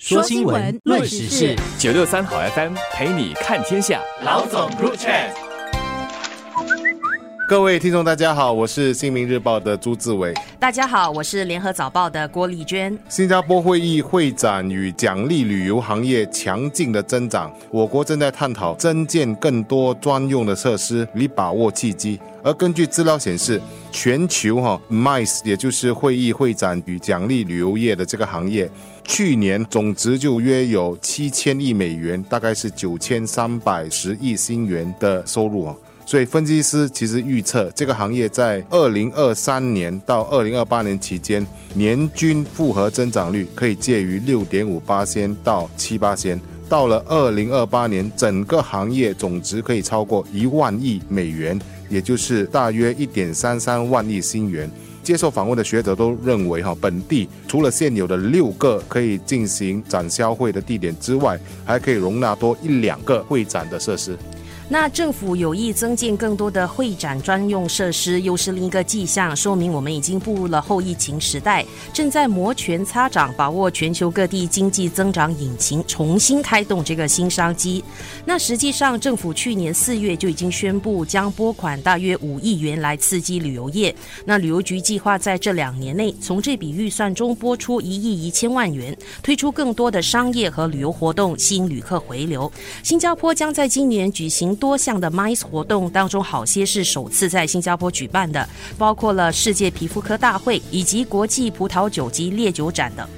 说新闻，论时事，九六三好 FM 陪你看天下。老总入场。各位听众，大家好，我是新民日报的朱志伟。大家好，我是联合早报的郭丽娟。新加坡会议会展与奖励旅游行业强劲的增长，我国正在探讨增建更多专用的设施，以把握契机。而根据资料显示，全球哈 MICE 也就是会议会展与奖励旅游业的这个行业，去年总值就约有七千亿美元，大概是九千三百十亿新元的收入啊。所以分析师其实预测，这个行业在二零二三年到二零二八年期间，年均复合增长率可以介于六点五八仙到七八仙。到了二零二八年，整个行业总值可以超过一万亿美元，也就是大约一点三三万亿新元。接受访问的学者都认为，哈，本地除了现有的六个可以进行展销会的地点之外，还可以容纳多一两个会展的设施。那政府有意增建更多的会展专用设施，又是另一个迹象，说明我们已经步入了后疫情时代，正在摩拳擦掌，把握全球各地经济增长引擎，重新开动这个新商机。那实际上，政府去年四月就已经宣布将拨款大约五亿元来刺激旅游业。那旅游局计划在这两年内，从这笔预算中拨出一亿一千万元，推出更多的商业和旅游活动，吸引旅客回流。新加坡将在今年举行。多项的 MICE 活动当中，好些是首次在新加坡举办的，包括了世界皮肤科大会以及国际葡萄酒及烈酒展等。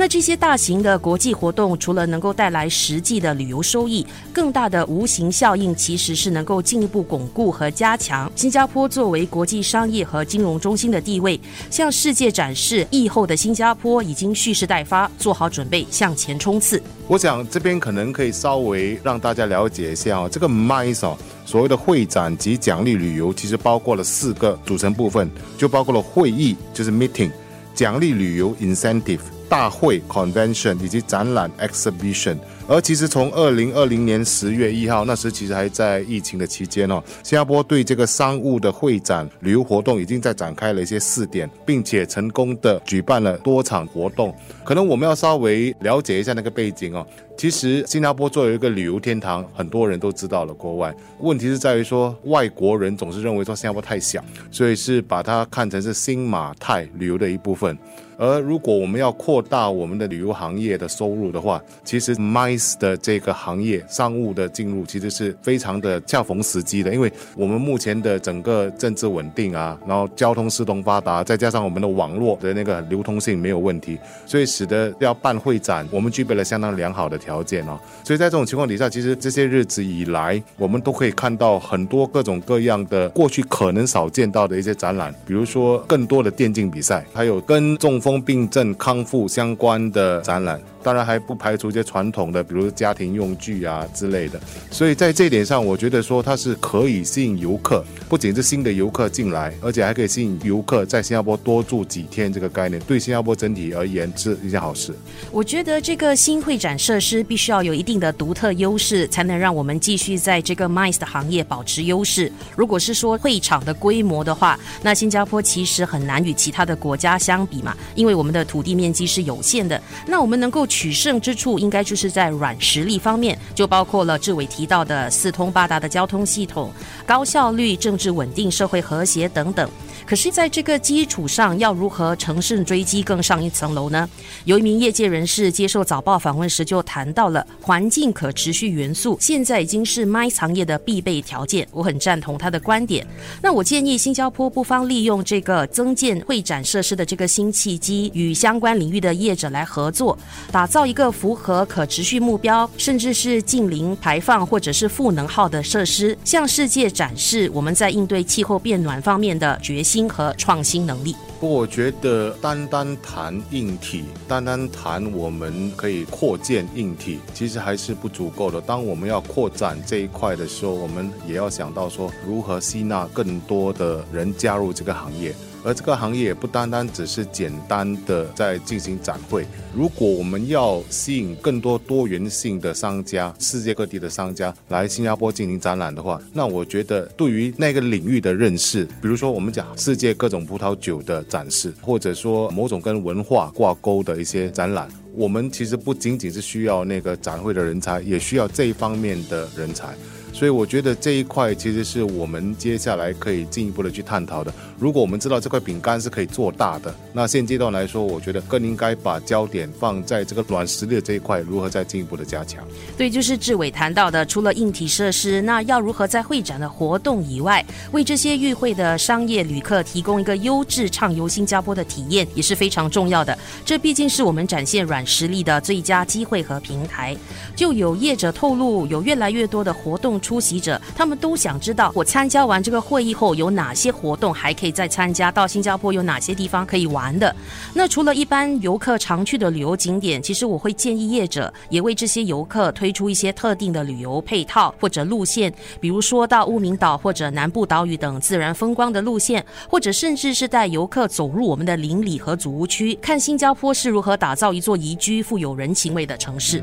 那这些大型的国际活动，除了能够带来实际的旅游收益，更大的无形效应其实是能够进一步巩固和加强新加坡作为国际商业和金融中心的地位，向世界展示疫后的新加坡已经蓄势待发，做好准备向前冲刺。我想这边可能可以稍微让大家了解一下哦，这个 MICE 哦，所谓的会展及奖励旅游，其实包括了四个组成部分，就包括了会议，就是 meeting，奖励旅游 incentive。大会 convention 以及展览 exhibition，而其实从二零二零年十月一号那时其实还在疫情的期间哦，新加坡对这个商务的会展旅游活动已经在展开了一些试点，并且成功的举办了多场活动。可能我们要稍微了解一下那个背景哦。其实新加坡作为一个旅游天堂，很多人都知道了。国外问题是在于说，外国人总是认为说新加坡太小，所以是把它看成是新马泰旅游的一部分。而如果我们要扩大我们的旅游行业的收入的话，其实 My 的这个行业商务的进入其实是非常的恰逢时机的，因为我们目前的整个政治稳定啊，然后交通四通发达，再加上我们的网络的那个流通性没有问题，所以使得要办会展，我们具备了相当良好的条件哦。所以在这种情况底下，其实这些日子以来，我们都可以看到很多各种各样的过去可能少见到的一些展览，比如说更多的电竞比赛，还有跟中风。病症康复相关的展览。当然还不排除一些传统的，比如家庭用具啊之类的。所以在这一点上，我觉得说它是可以吸引游客，不仅是新的游客进来，而且还可以吸引游客在新加坡多住几天。这个概念对新加坡整体而言是一件好事。我觉得这个新会展设施必须要有一定的独特优势，才能让我们继续在这个 MICE 的行业保持优势。如果是说会场的规模的话，那新加坡其实很难与其他的国家相比嘛，因为我们的土地面积是有限的。那我们能够取胜之处，应该就是在软实力方面，就包括了志伟提到的四通八达的交通系统、高效率、政治稳定、社会和谐等等。可是，在这个基础上，要如何乘胜追击更上一层楼呢？有一名业界人士接受早报访问时就谈到了环境可持续元素，现在已经是 mi 行业的必备条件。我很赞同他的观点。那我建议新加坡不妨利用这个增建会展设施的这个新契机，与相关领域的业者来合作，打造一。个符合可持续目标，甚至是近零排放或者是负能耗的设施，向世界展示我们在应对气候变暖方面的决心和创新能力。不过，我觉得单单谈硬体，单单谈我们可以扩建硬体，其实还是不足够的。当我们要扩展这一块的时候，我们也要想到说，如何吸纳更多的人加入这个行业。而这个行业也不单单只是简单的在进行展会。如果我们要吸引更多多元性的商家，世界各地的商家来新加坡进行展览的话，那我觉得对于那个领域的认识，比如说我们讲世界各种葡萄酒的展示，或者说某种跟文化挂钩的一些展览。我们其实不仅仅是需要那个展会的人才，也需要这一方面的人才。所以我觉得这一块其实是我们接下来可以进一步的去探讨的。如果我们知道这块饼干是可以做大的，那现阶段来说，我觉得更应该把焦点放在这个软实力的这一块，如何再进一步的加强。对，就是志伟谈到的，除了硬体设施，那要如何在会展的活动以外，为这些与会的商业旅客提供一个优质畅游新加坡的体验，也是非常重要的。这毕竟是我们展现软实力的最佳机会和平台。就有业者透露，有越来越多的活动。出席者他们都想知道，我参加完这个会议后有哪些活动还可以再参加？到新加坡有哪些地方可以玩的？那除了一般游客常去的旅游景点，其实我会建议业者也为这些游客推出一些特定的旅游配套或者路线，比如说到乌名岛或者南部岛屿等自然风光的路线，或者甚至是带游客走入我们的邻里和祖屋区，看新加坡是如何打造一座宜居、富有人情味的城市。